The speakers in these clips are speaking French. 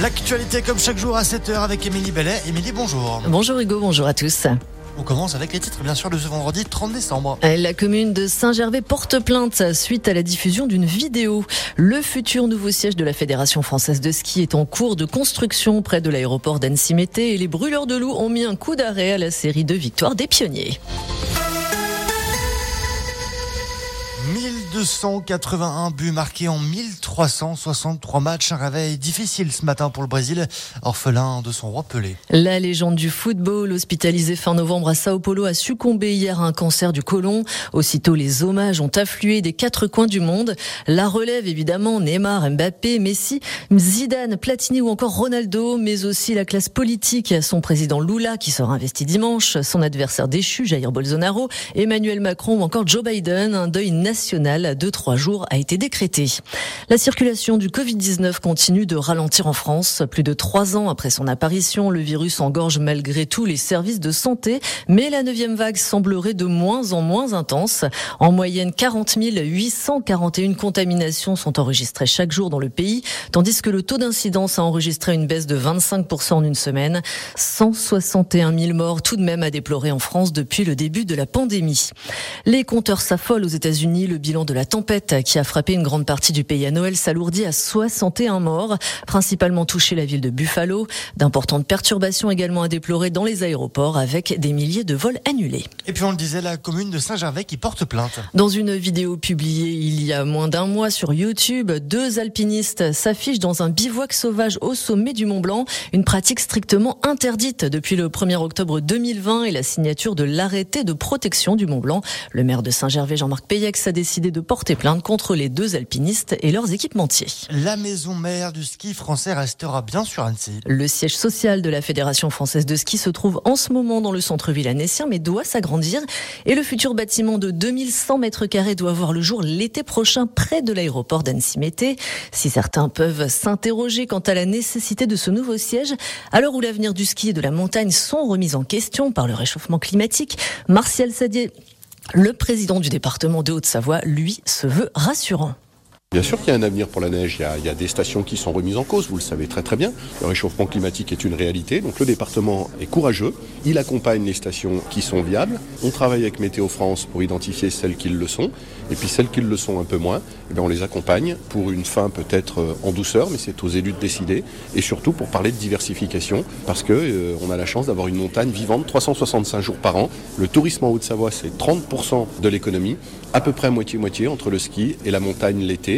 L'actualité comme chaque jour à 7h avec Émilie Bellet. Émilie, bonjour. Bonjour Hugo, bonjour à tous. On commence avec les titres, bien sûr, de ce vendredi 30 décembre. La commune de Saint-Gervais porte plainte suite à la diffusion d'une vidéo. Le futur nouveau siège de la Fédération française de ski est en cours de construction près de l'aéroport d'Annecy-Mété et les brûleurs de loups ont mis un coup d'arrêt à la série de victoires des pionniers. 1281 buts marqués en 1363 matchs. Un réveil difficile ce matin pour le Brésil, orphelin de son roi Pelé. La légende du football, hospitalisé fin novembre à Sao Paulo, a succombé hier à un cancer du côlon. Aussitôt, les hommages ont afflué des quatre coins du monde. La relève, évidemment, Neymar, Mbappé, Messi, Zidane, Platini ou encore Ronaldo, mais aussi la classe politique, son président Lula qui sera investi dimanche, son adversaire déchu, Jair Bolsonaro, Emmanuel Macron ou encore Joe Biden. Un deuil national de trois jours a été décrété. La circulation du Covid-19 continue de ralentir en France. Plus de trois ans après son apparition, le virus engorge malgré tout les services de santé, mais la neuvième vague semblerait de moins en moins intense. En moyenne, 40 841 contaminations sont enregistrées chaque jour dans le pays, tandis que le taux d'incidence a enregistré une baisse de 25% en une semaine. 161 000 morts tout de même à déplorer en France depuis le début de la pandémie. Les compteurs s'affolent aux États-Unis. Le bilan de la tempête qui a frappé une grande partie du pays à Noël s'alourdit à 61 morts, principalement touché la ville de Buffalo. D'importantes perturbations également à déplorer dans les aéroports avec des milliers de vols annulés. Et puis on le disait, la commune de Saint-Gervais qui porte plainte. Dans une vidéo publiée il y a moins d'un mois sur YouTube, deux alpinistes s'affichent dans un bivouac sauvage au sommet du Mont Blanc, une pratique strictement interdite depuis le 1er octobre 2020 et la signature de l'arrêté de protection du Mont Blanc. Le maire de Saint-Gervais, Jean-Marc Payex, a décidé de porter plainte contre les deux alpinistes et leurs équipementiers. La maison mère du ski français restera bien sur Annecy. Le siège social de la Fédération française de ski se trouve en ce moment dans le centre-ville annécien, mais doit s'agrandir. Et le futur bâtiment de 2100 mètres carrés doit voir le jour l'été prochain près de l'aéroport d'Annecy-Mété. Si certains peuvent s'interroger quant à la nécessité de ce nouveau siège, à l'heure où l'avenir du ski et de la montagne sont remis en question par le réchauffement climatique, Martial Sadier le président du département de Haute-Savoie, lui, se veut rassurant. Bien sûr qu'il y a un avenir pour la neige, il y, a, des stations qui sont remises en cause, vous le savez très très bien. Le réchauffement climatique est une réalité, donc le département est courageux, il accompagne les stations qui sont viables, on travaille avec Météo France pour identifier celles qui le sont, et puis celles qui le sont un peu moins, eh on les accompagne pour une fin peut-être euh, en douceur, mais c'est aux élus de décider, et surtout pour parler de diversification, parce que euh, on a la chance d'avoir une montagne vivante 365 jours par an. Le tourisme en Haute-Savoie, c'est 30% de l'économie, à peu près moitié-moitié entre le ski et la montagne l'été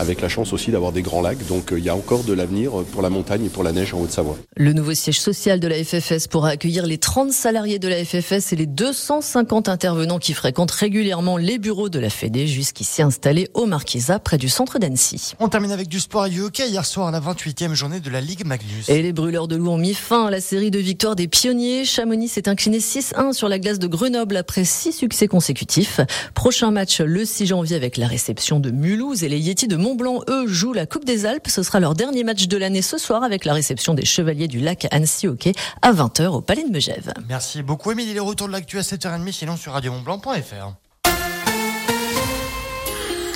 avec la chance aussi d'avoir des grands lacs. Donc euh, il y a encore de l'avenir pour la montagne et pour la neige en Haute-Savoie. Le nouveau siège social de la FFS pourra accueillir les 30 salariés de la FFS et les 250 intervenants qui fréquentent régulièrement les bureaux de la Fédé, jusqu'ici installés au Marquisa, près du centre d'Annecy. On termine avec du sport et du hockey. Hier soir, la 28e journée de la Ligue Magnus. Et les brûleurs de loup ont mis fin à la série de victoires des pionniers. Chamonix s'est incliné 6-1 sur la glace de Grenoble après 6 succès consécutifs. Prochain match le 6 janvier avec la réception de Mulhouse et les Yétis de Montblanc, eux, jouent la Coupe des Alpes. Ce sera leur dernier match de l'année ce soir avec la réception des Chevaliers du Lac Annecy Hockey à 20h au Palais de Megève. Merci beaucoup, Émilie. Le retour de l'actu à 7h30, sinon sur radiomontblanc.fr.